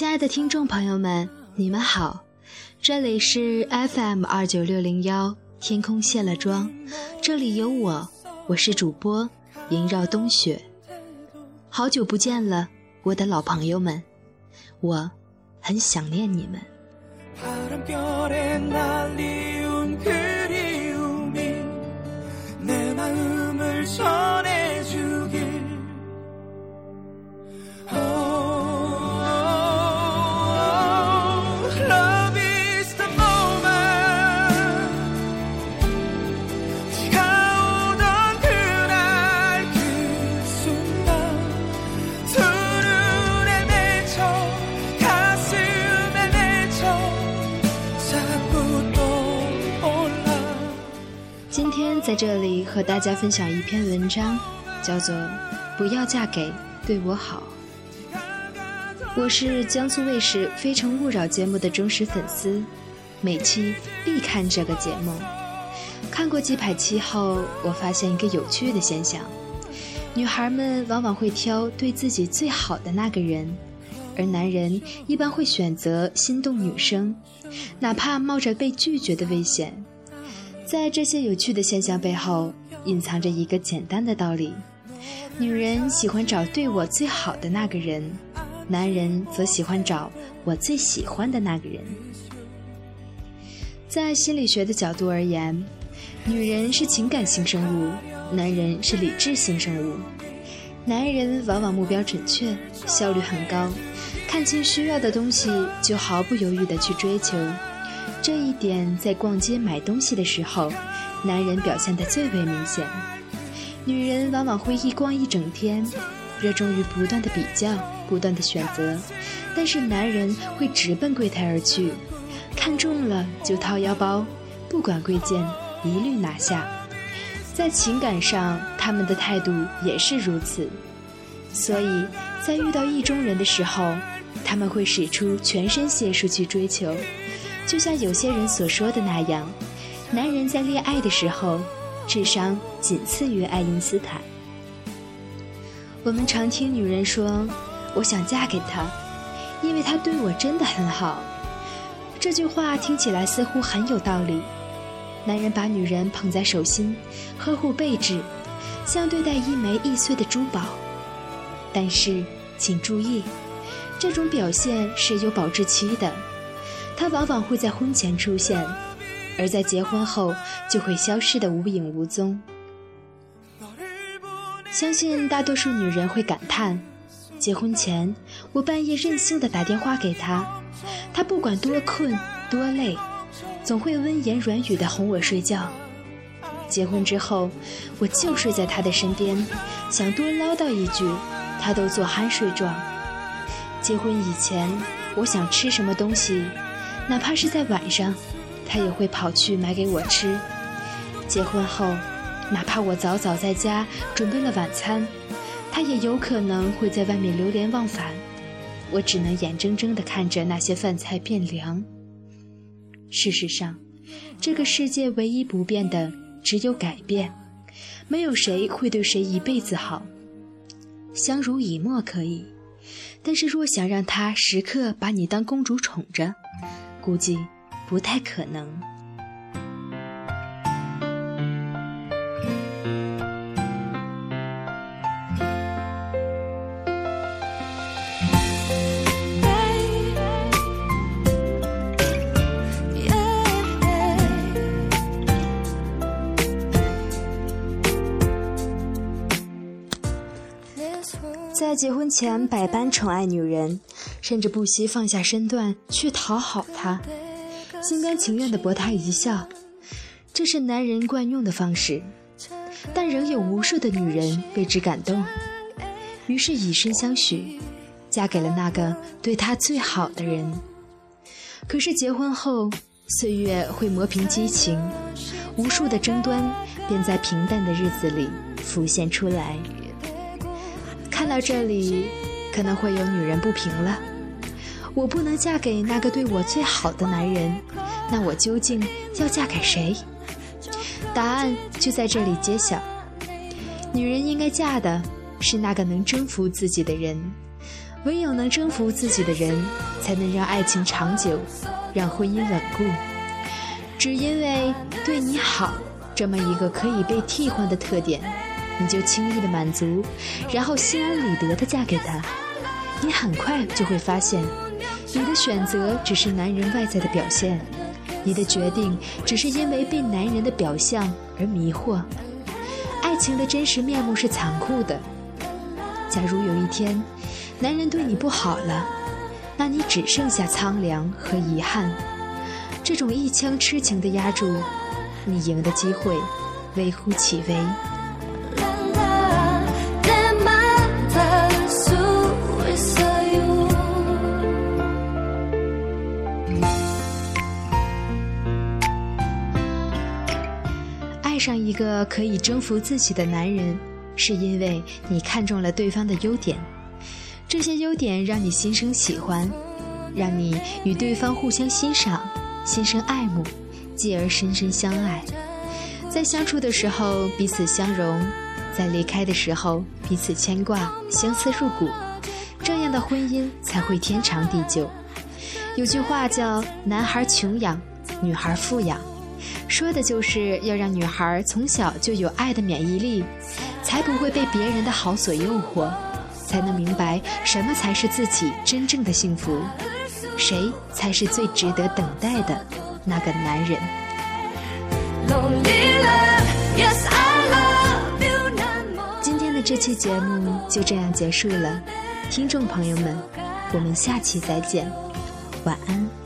亲爱的听众朋友们，你们好，这里是 FM 二九六零幺，天空卸了妆，这里有我，我是主播萦绕冬雪，好久不见了，我的老朋友们，我很想念你们。今天在这里和大家分享一篇文章，叫做《不要嫁给对我好》。我是江苏卫视《非诚勿扰》节目的忠实粉丝，每期必看这个节目。看过几百期后，我发现一个有趣的现象：女孩们往往会挑对自己最好的那个人，而男人一般会选择心动女生，哪怕冒着被拒绝的危险。在这些有趣的现象背后，隐藏着一个简单的道理：女人喜欢找对我最好的那个人，男人则喜欢找我最喜欢的那个人。在心理学的角度而言，女人是情感性生物，男人是理智性生物。男人往往目标准确，效率很高，看清需要的东西就毫不犹豫地去追求。这一点在逛街买东西的时候，男人表现得最为明显。女人往往会一逛一整天，热衷于不断的比较，不断的选择，但是男人会直奔柜台而去，看中了就掏腰包，不管贵贱，一律拿下。在情感上，他们的态度也是如此。所以在遇到意中人的时候，他们会使出全身解数去追求。就像有些人所说的那样，男人在恋爱的时候，智商仅次于爱因斯坦。我们常听女人说：“我想嫁给他，因为他对我真的很好。”这句话听起来似乎很有道理。男人把女人捧在手心，呵护备至，像对待一枚易碎的珠宝。但是，请注意，这种表现是有保质期的。他往往会在婚前出现，而在结婚后就会消失的无影无踪。相信大多数女人会感叹：结婚前我半夜任性的打电话给他，他不管多困多累，总会温言软语的哄我睡觉；结婚之后我就睡在他的身边，想多唠叨一句，他都做酣睡状；结婚以前我想吃什么东西。哪怕是在晚上，他也会跑去买给我吃。结婚后，哪怕我早早在家准备了晚餐，他也有可能会在外面流连忘返。我只能眼睁睁地看着那些饭菜变凉。事实上，这个世界唯一不变的只有改变，没有谁会对谁一辈子好。相濡以沫可以，但是若想让他时刻把你当公主宠着，估计不太可能。在结婚前百般宠爱女人，甚至不惜放下身段去讨好他，心甘情愿地博他一笑，这是男人惯用的方式。但仍有无数的女人为之感动，于是以身相许，嫁给了那个对她最好的人。可是结婚后，岁月会磨平激情，无数的争端便在平淡的日子里浮现出来。看到这里，可能会有女人不平了。我不能嫁给那个对我最好的男人，那我究竟要嫁给谁？答案就在这里揭晓。女人应该嫁的是那个能征服自己的人，唯有能征服自己的人，才能让爱情长久，让婚姻稳固。只因为对你好这么一个可以被替换的特点，你就轻易的满足，然后心安理得的嫁给他。你很快就会发现，你的选择只是男人外在的表现，你的决定只是因为被男人的表象而迷惑。爱情的真实面目是残酷的。假如有一天，男人对你不好了，那你只剩下苍凉和遗憾。这种一腔痴情的压住，你赢的机会微乎其微。上一个可以征服自己的男人，是因为你看中了对方的优点。这些优点让你心生喜欢，让你与对方互相欣赏，心生爱慕，继而深深相爱。在相处的时候彼此相融，在离开的时候彼此牵挂，相思入骨，这样的婚姻才会天长地久。有句话叫“男孩穷养，女孩富养”，说的就是要让女孩从小就有爱的免疫力，才不会被别人的好所诱惑。才能明白什么才是自己真正的幸福，谁才是最值得等待的那个男人。今天的这期节目就这样结束了，听众朋友们，我们下期再见，晚安。